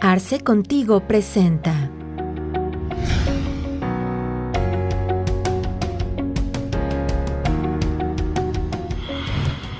Arce Contigo presenta.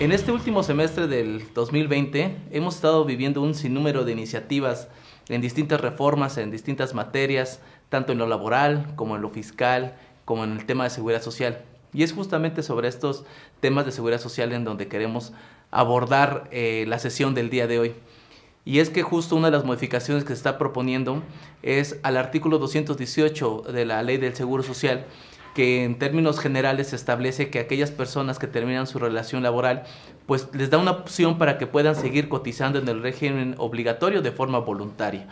En este último semestre del 2020 hemos estado viviendo un sinnúmero de iniciativas en distintas reformas, en distintas materias, tanto en lo laboral como en lo fiscal, como en el tema de seguridad social. Y es justamente sobre estos temas de seguridad social en donde queremos abordar eh, la sesión del día de hoy. Y es que justo una de las modificaciones que se está proponiendo es al artículo 218 de la Ley del Seguro Social, que en términos generales establece que aquellas personas que terminan su relación laboral, pues les da una opción para que puedan seguir cotizando en el régimen obligatorio de forma voluntaria.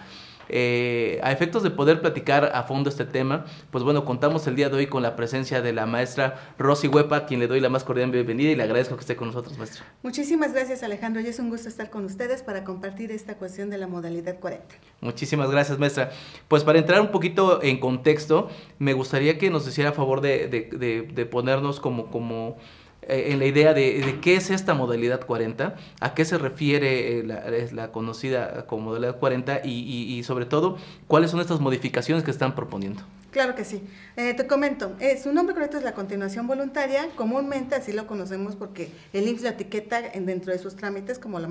Eh, a efectos de poder platicar a fondo este tema, pues bueno, contamos el día de hoy con la presencia de la maestra Rosy Huepa, a quien le doy la más cordial bienvenida y le agradezco que esté con nosotros, maestra. Muchísimas gracias, Alejandro, y es un gusto estar con ustedes para compartir esta cuestión de la modalidad 40. Muchísimas gracias, maestra. Pues para entrar un poquito en contexto, me gustaría que nos hiciera favor de, de ponernos como, como eh, en la idea de, qué es esta modalidad 40, a qué se refiere eh, la, la, conocida como modalidad 40 y, y, sobre todo cuáles son estas modificaciones que están proponiendo. Claro que sí. Eh, te comento, su nombre correcto es la continuación voluntaria, comúnmente así lo conocemos porque el IMSS la etiqueta dentro de sus trámites como la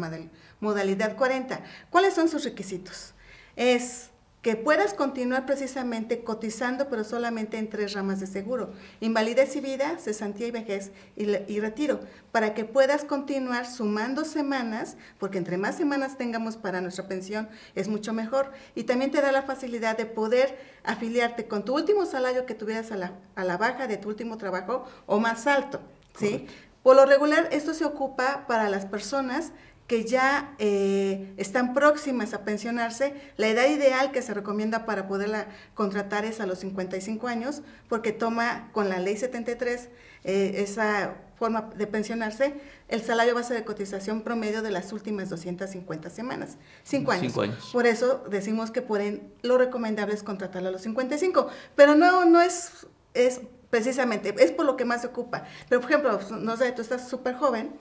modalidad 40. ¿Cuáles son sus requisitos? Es que puedas continuar precisamente cotizando, pero solamente en tres ramas de seguro, invalidez y vida, cesantía y vejez y, retiro, para que puedas continuar sumando semanas, porque entre más semanas tengamos para nuestra pensión es mucho mejor, y también te da la facilidad de poder afiliarte con tu último salario que tuvieras a la, a la baja de tu último trabajo o más alto, ¿sí? Por lo regular, esto se ocupa para las personas que ya eh, están próximas a pensionarse, la edad ideal que se recomienda para poderla contratar es a los 55 años, porque toma con la ley 73 eh, esa forma de pensionarse el salario base de cotización promedio de las últimas 250 semanas. Cinco años. Cinco años. Por eso decimos que por lo recomendable es contratarlo a los 55. Pero no, no es, es precisamente, es por lo que más se ocupa. Pero, por ejemplo, no sé, tú estás súper joven,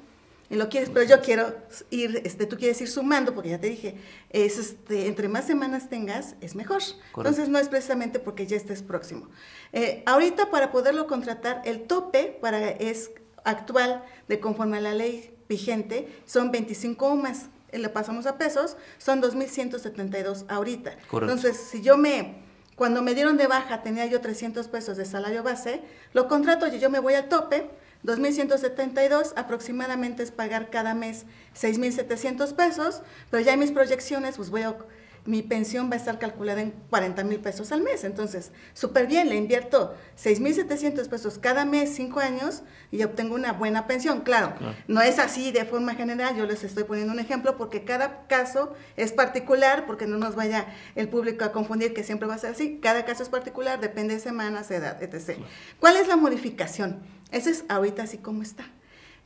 y lo quieres, pero yo quiero ir, este, tú quieres ir sumando, porque ya te dije, es este, entre más semanas tengas, es mejor. Entonces no es precisamente porque ya estés próximo. Eh, ahorita para poderlo contratar, el tope para es actual de conforme a la ley vigente son 25 UMAS. Eh, le pasamos a pesos, son 2.172 ahorita. Entonces, si yo me, cuando me dieron de baja tenía yo 300 pesos de salario base, lo contrato y yo me voy al tope, 2.172 aproximadamente es pagar cada mes 6.700 pesos, pero ya en mis proyecciones, pues voy a, mi pensión va a estar calculada en 40 mil pesos al mes. Entonces, súper bien, le invierto 6.700 pesos cada mes, 5 años, y obtengo una buena pensión. Claro, no es así de forma general, yo les estoy poniendo un ejemplo porque cada caso es particular, porque no nos vaya el público a confundir que siempre va a ser así. Cada caso es particular, depende de semanas, edad, etc. ¿Cuál es la modificación? Ese es ahorita así como está.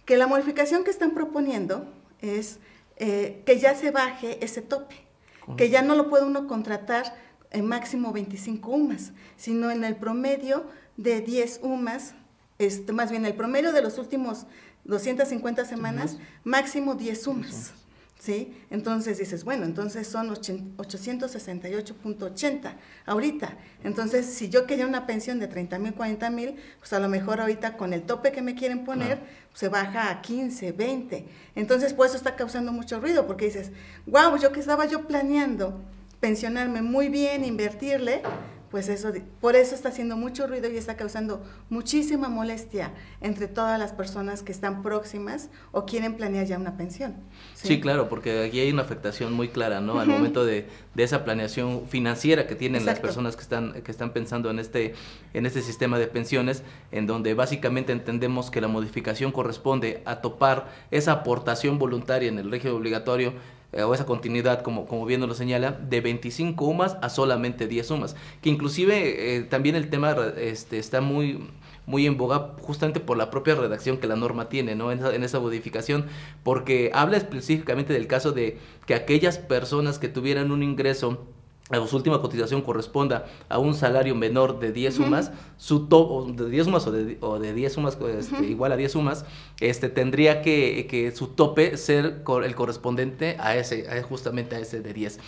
Que la modificación que están proponiendo es eh, que ya se baje ese tope, que ya no lo puede uno contratar en máximo 25 UMAS, sino en el promedio de 10 UMAS, este, más bien el promedio de los últimos 250 semanas, máximo 10 UMAS. ¿Sí? Entonces dices, bueno, entonces son 868.80 ahorita. Entonces, si yo quería una pensión de 30 mil, 40 mil, pues a lo mejor ahorita con el tope que me quieren poner, se baja a 15, 20. Entonces, pues eso está causando mucho ruido, porque dices, wow, yo que estaba yo planeando pensionarme muy bien, invertirle, pues eso, por eso está haciendo mucho ruido y está causando muchísima molestia entre todas las personas que están próximas o quieren planear ya una pensión. Sí, claro, porque aquí hay una afectación muy clara, ¿no? Al momento de, de, esa planeación financiera que tienen las personas que están, que están pensando en este, en este sistema de pensiones, en donde básicamente entendemos que la modificación corresponde a topar esa aportación voluntaria en el régimen obligatorio eh, o esa continuidad, como, como bien lo señala, de 25 UMAS a solamente 10 UMAS. Que inclusive eh, también el tema este, está muy, muy en boga justamente por la propia redacción que la norma tiene, ¿no? En esa, en esa modificación, porque habla específicamente del caso de que aquellas personas que tuvieran un ingreso su última cotización corresponda a un salario menor de 10 sumas, su tope, de 10 sumas o de, o de 10 sumas este, igual a 10 sumas, este, tendría que, que, su tope ser el correspondiente a ese, justamente a ese de 10.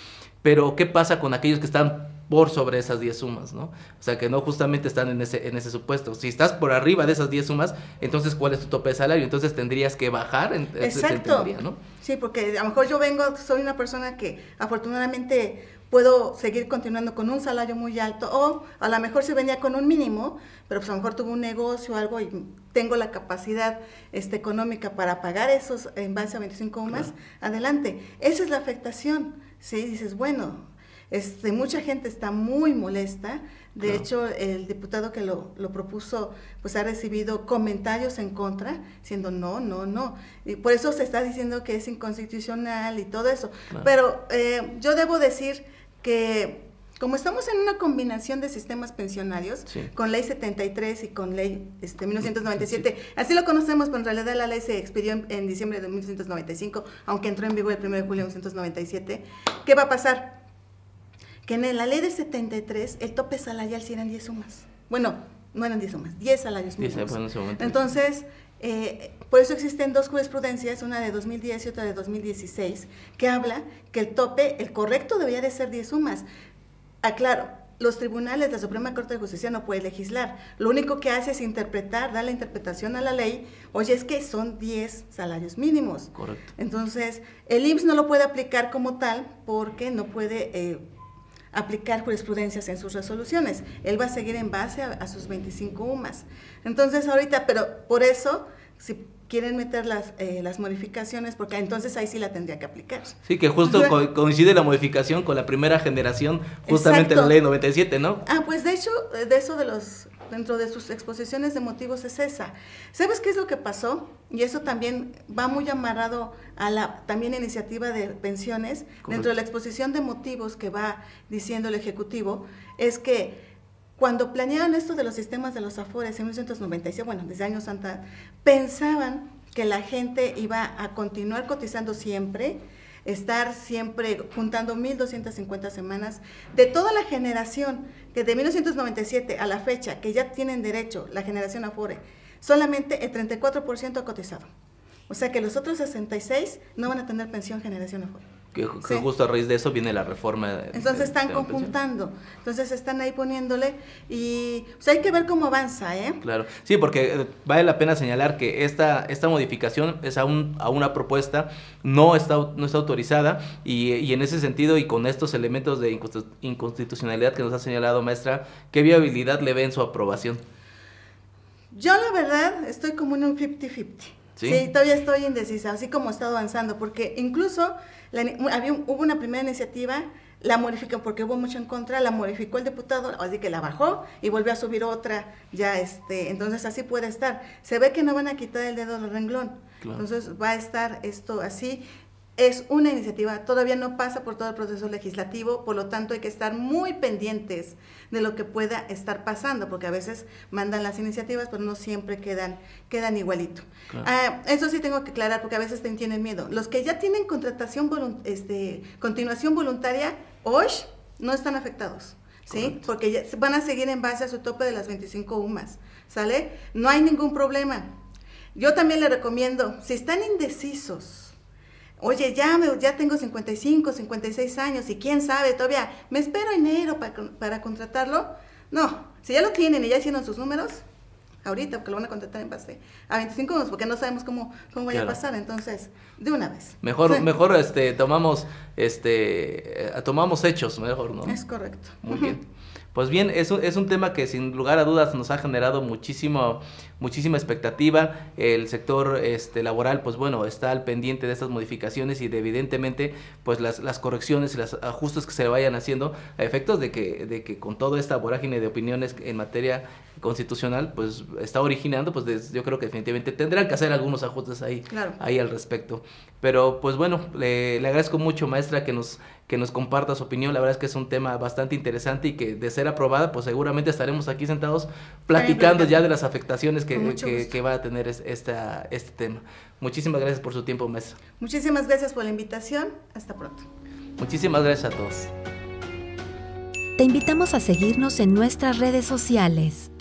Pero, ¿qué pasa con aquellos que están por sobre esas 10 sumas, ¿no? O sea, que no justamente están en ese, en ese supuesto. Si estás por arriba de esas 10 sumas, entonces, ¿cuál es tu tope de salario? Entonces, tendrías que bajar. En, Exacto. ¿no? Sí, porque a lo mejor yo vengo, soy una persona que afortunadamente puedo seguir continuando con un salario muy alto o a lo mejor si venía con un mínimo, pero pues a lo mejor tuve un negocio o algo y tengo la capacidad este, económica para pagar esos en base a 25 más, adelante. Esa es la afectación, ¿sí? Dices, bueno, este, mucha gente está muy molesta. De hecho, el diputado que lo, propuso, pues ha recibido comentarios en contra, diciendo no, no, no. Y por eso se está diciendo que es inconstitucional y todo eso. Pero eh, yo debo decir que como estamos en una combinación de sistemas pensionarios, con ley 73 y con ley este, 1997, así lo conocemos, pero en realidad la ley se expidió en, diciembre de 1995, aunque entró en vigor el 1 de julio de 1997, ¿qué va a pasar? Que en la ley de 73 el tope salarial sí eran 10 sumas. Bueno, no eran 10 sumas, 10 salarios mínimos. Entonces, eh, por eso existen dos jurisprudencias, una de 2010 y otra de 2016, que habla que el tope, el correcto debería de ser 10 sumas. Aclaro, los tribunales, la Suprema Corte de Justicia no puede legislar. Lo único que hace es interpretar, dar la interpretación a la ley. Oye, es que son 10 salarios mínimos. Correcto. Entonces, el IMSS no lo puede aplicar como tal porque no puede eh, aplicar jurisprudencias en sus resoluciones. Él va a seguir en base a, sus 25 UMAS. Entonces, ahorita, pero por eso, si quieren meter las, eh, las modificaciones, porque entonces ahí sí la tendría que aplicar. Sí, que justo coincide la modificación con la primera generación, justamente la ley 97, ¿no? Ah, pues de hecho, de eso de los dentro de sus exposiciones de motivos es esa. ¿Sabes qué es lo que pasó? Y eso también va muy amarrado a la también iniciativa de pensiones. Dentro de la exposición de motivos que va diciendo el Ejecutivo, es que cuando planearon esto de los sistemas de los afores en 1996, bueno, desde años antes, pensaban que la gente iba a continuar cotizando siempre, estar siempre juntando 1.250 semanas de toda la generación que de 1997 a la fecha que ya tienen derecho la generación Afore, solamente el 34% ha cotizado. O sea que los otros 66 no van a tener pensión generación Afore que, justo a raíz de eso viene la reforma. Entonces están conjuntando, entonces están ahí poniéndole y pues hay que ver cómo avanza, ¿eh? Claro, sí, porque eh, vale la pena señalar que esta, esta modificación es aún a una propuesta, no está, no está autorizada y, y, en ese sentido y con estos elementos de inconstitucionalidad que nos ha señalado maestra, ¿qué viabilidad le ve en su aprobación? Yo la verdad estoy como en un 50-50. ¿Sí? todavía estoy indecisa, así como estado avanzando, porque incluso había, hubo una primera iniciativa, la modificó porque hubo mucho en contra, la modificó el diputado, así que la bajó y volvió a subir otra, ya este, entonces así puede estar. Se ve que no van a quitar el dedo del renglón, entonces va a estar esto así es una iniciativa, todavía no pasa por todo el proceso legislativo, por lo tanto hay que estar muy pendientes de lo que pueda estar pasando, porque a veces mandan las iniciativas, pero no siempre quedan, quedan igualito. Ah, eso sí tengo que aclarar, porque a veces tienen miedo. Los que ya tienen contratación, este, continuación voluntaria, hoy no están afectados. ¿Sí? Porque van a seguir en base a su tope de las 25 UMAS, ¿sale? No hay ningún problema. Yo también le recomiendo, si están indecisos, Oye, ya, me, ya tengo 55, 56 años y quién sabe, todavía me espero enero para, para contratarlo. No, si ya lo tienen y ya hicieron sus números, ahorita, porque lo van a contratar en base a 25 años, porque no sabemos cómo, cómo vaya a pasar, entonces, de una vez. Mejor, mejor este, tomamos, este, eh, tomamos hechos, mejor, ¿no? Es correcto. Muy bien. Pues bien, eso es un tema que sin lugar a dudas nos ha generado muchísimo, muchísima expectativa. El sector este, laboral, pues bueno, está al pendiente de estas modificaciones y de evidentemente, pues las, las correcciones y los ajustes que se vayan haciendo a efectos de que, de que con toda esta vorágine de opiniones en materia constitucional, pues está originando, pues yo creo que definitivamente tendrán que hacer algunos ajustes ahí, ahí al respecto. Pero pues bueno, le, le agradezco mucho, maestra, que nos que nos comparta su opinión. La verdad es que es un tema bastante interesante y que de ser aprobada, pues seguramente estaremos aquí sentados platicando ya de las afectaciones que, que, va a tener esta, este tema. Muchísimas gracias por su tiempo, maestra. Muchísimas gracias por la invitación. Hasta pronto. Muchísimas gracias a todos. Te invitamos a seguirnos en nuestras redes sociales.